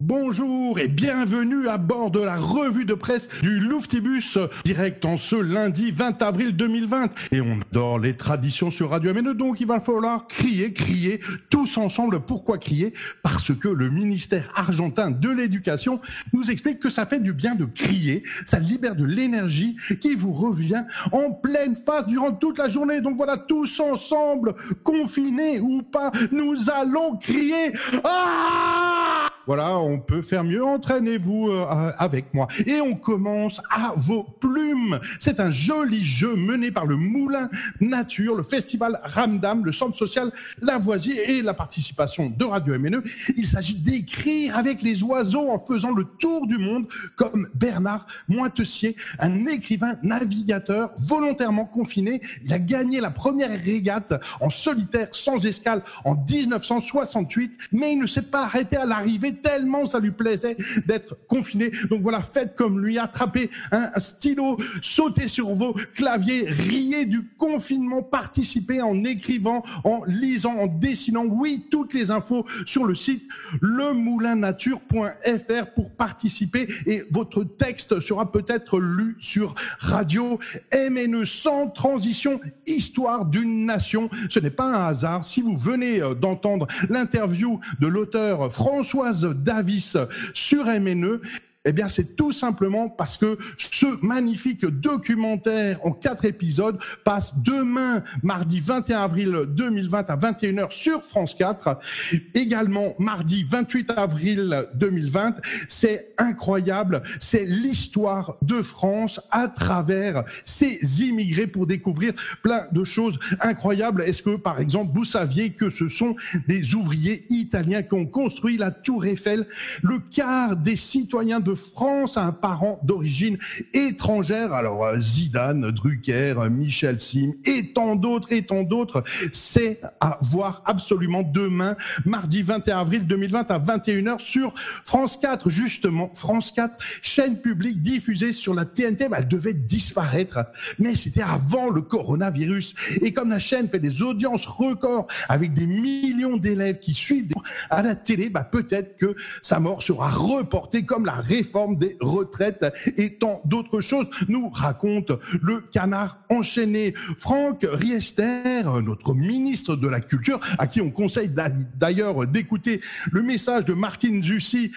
Bonjour et bienvenue à bord de la revue de presse du Louftibus, direct en ce lundi 20 avril 2020. Et on adore les traditions sur Radio MNE, donc il va falloir crier, crier, tous ensemble. Pourquoi crier? Parce que le ministère argentin de l'éducation nous explique que ça fait du bien de crier, ça libère de l'énergie qui vous revient en pleine face durant toute la journée. Donc voilà, tous ensemble, confinés ou pas, nous allons crier. Ah voilà, on peut faire mieux. Entraînez-vous euh, avec moi. Et on commence à vos plumes. C'est un joli jeu mené par le Moulin Nature, le festival Ramdam, le centre social Lavoisier et la participation de Radio MNE. Il s'agit d'écrire avec les oiseaux en faisant le tour du monde comme Bernard Mointessier, un écrivain navigateur volontairement confiné. Il a gagné la première régate en solitaire sans escale en 1968, mais il ne s'est pas arrêté à l'arrivée tellement ça lui plaisait d'être confiné. Donc voilà, faites comme lui, attrapez un, stylo, sautez sur vos claviers, riez du confinement, participez en écrivant, en lisant, en dessinant. Oui, toutes les infos sur le site lemoulinnature.fr pour participer et votre texte sera peut-être lu sur radio MNE sans transition, histoire d'une nation. Ce n'est pas un hasard. Si vous venez euh, d'entendre l'interview de l'auteur Françoise Davis sur MNE eh bien, c'est tout simplement parce que ce magnifique documentaire en quatre épisodes passe demain, mardi 21 avril 2020 à 21h sur France 4. Également, mardi 28 avril 2020. C'est incroyable. C'est l'histoire de France à travers ces immigrés pour découvrir plein de choses incroyables. Est-ce que, par exemple, vous saviez que ce sont des ouvriers italiens qui ont construit la Tour Eiffel? Le quart des citoyens de France a un parent d'origine étrangère. Alors euh, Zidane, Drucker, Michel Sim et tant d'autres et tant d'autres. C'est à voir absolument demain, mardi 21 avril 2020 à 21h sur France 4. Justement, France 4, chaîne publique diffusée sur la TNT, elle devait disparaître. Mais c'était avant le coronavirus. Et comme la chaîne fait des audiences records avec des millions d'élèves qui suivent à la télé, bah peut-être que sa mort sera reportée comme la réforme réforme des retraites et tant d'autres choses, nous raconte le canard enchaîné. Franck Riester, notre ministre de la Culture, à qui on conseille d'ailleurs d'écouter le message de Martine Jussi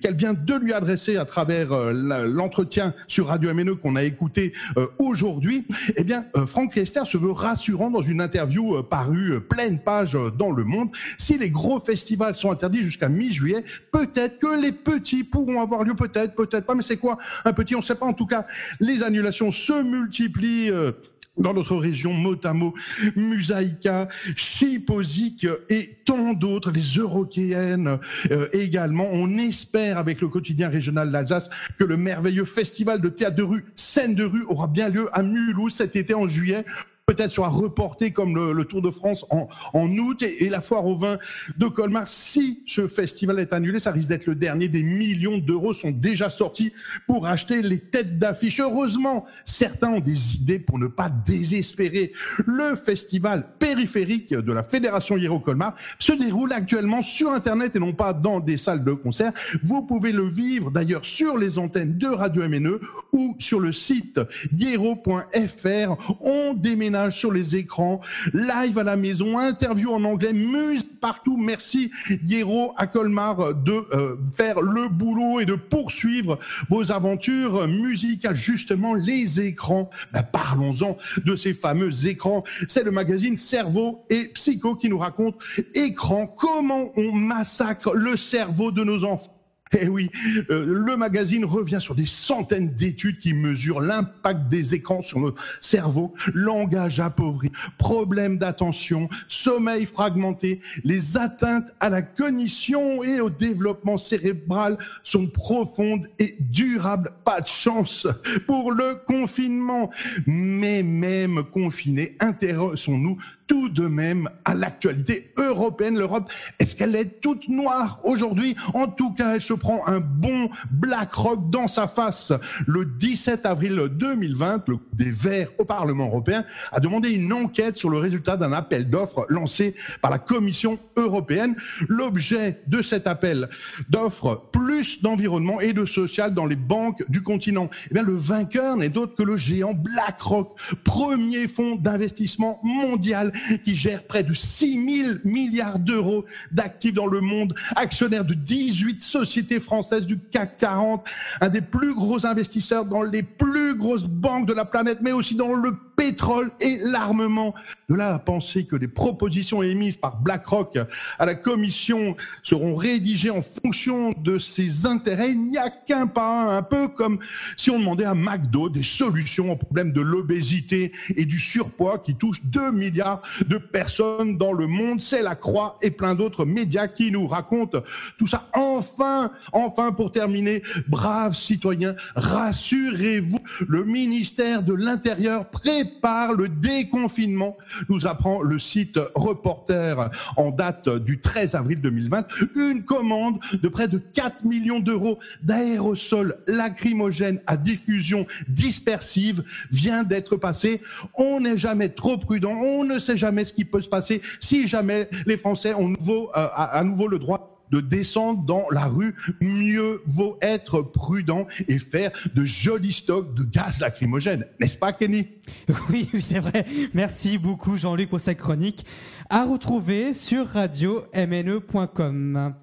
qu'elle vient de lui adresser à travers euh, l'entretien sur Radio MNE qu'on a écouté euh, aujourd'hui, eh bien, euh, Franck Riester se veut rassurant dans une interview parue pleine page dans Le Monde. Si les gros festivals sont interdits jusqu'à mi-juillet, peut-être que les petits pourront avoir lieu, peut-être, peut-être pas, mais c'est quoi un petit On ne sait pas. En tout cas, les annulations se multiplient. Euh, dans notre région, Motamo, Musaïka, Chiposic et tant d'autres, les Eurokéennes euh, également. On espère avec le quotidien régional d'Alsace que le merveilleux festival de théâtre de rue, scène de rue, aura bien lieu à Mulhouse cet été en juillet peut-être sera reporté comme le, Tour de France en, en août et, la foire au vin de Colmar. Si ce festival est annulé, ça risque d'être le dernier. Des millions d'euros sont déjà sortis pour acheter les têtes d'affiche. Heureusement, certains ont des idées pour ne pas désespérer. Le festival périphérique de la Fédération Hiero Colmar se déroule actuellement sur Internet et non pas dans des salles de concert. Vous pouvez le vivre d'ailleurs sur les antennes de Radio MNE ou sur le site hiero.fr. On déménage sur les écrans, live à la maison, interview en anglais, musique partout. Merci Hiero à Colmar de euh, faire le boulot et de poursuivre vos aventures musicales. Justement, les écrans, ben, parlons-en de ces fameux écrans. C'est le magazine Cerveau et Psycho qui nous raconte écran, comment on massacre le cerveau de nos enfants. Eh oui, euh, le magazine revient sur des centaines d'études qui mesurent l'impact des écrans sur le cerveau, langage appauvri, problèmes d'attention, sommeil fragmenté, les atteintes à la cognition et au développement cérébral sont profondes et durables. Pas de chance pour le confinement. Mais même confinés, intéressons-nous tout de même à l'actualité européenne. L'Europe, est-ce qu'elle est toute noire aujourd'hui? En tout cas, elle se prend un bon Black Rock dans sa face. Le 17 avril 2020, le des Verts au Parlement européen a demandé une enquête sur le résultat d'un appel d'offres lancé par la Commission européenne. L'objet de cet appel d'offres, plus d'environnement et de social dans les banques du continent. Eh bien, le vainqueur n'est d'autre que le géant BlackRock, premier fonds d'investissement mondial qui gère près de 6 000 milliards d'euros d'actifs dans le monde, actionnaire de 18 sociétés françaises du CAC 40, un des plus gros investisseurs dans les plus grosses banques de la planète, mais aussi dans le pétrole et l'armement. De là à penser que les propositions émises par BlackRock à la Commission seront rédigées en fonction de ses intérêts, il n'y a qu'un pas, un peu comme si on demandait à McDo des solutions au problème de l'obésité et du surpoids qui touche 2 milliards de personnes dans le monde. C'est la Croix et plein d'autres médias qui nous racontent tout ça. Enfin, enfin pour terminer, braves citoyens, rassurez-vous, le ministère de l'Intérieur prépare le déconfinement, nous apprend le site Reporter en date du 13 avril 2020, une commande de près de 4 millions d'euros d'aérosols lacrymogènes à diffusion dispersive vient d'être passée. On n'est jamais trop prudent, on ne sait jamais ce qui peut se passer si jamais les Français ont euh, à nouveau le droit de descendre dans la rue, mieux vaut être prudent et faire de jolis stocks de gaz lacrymogène. N'est-ce pas, Kenny? Oui, c'est vrai. Merci beaucoup, Jean-Luc, pour cette chronique. À retrouver sur radio-mne.com.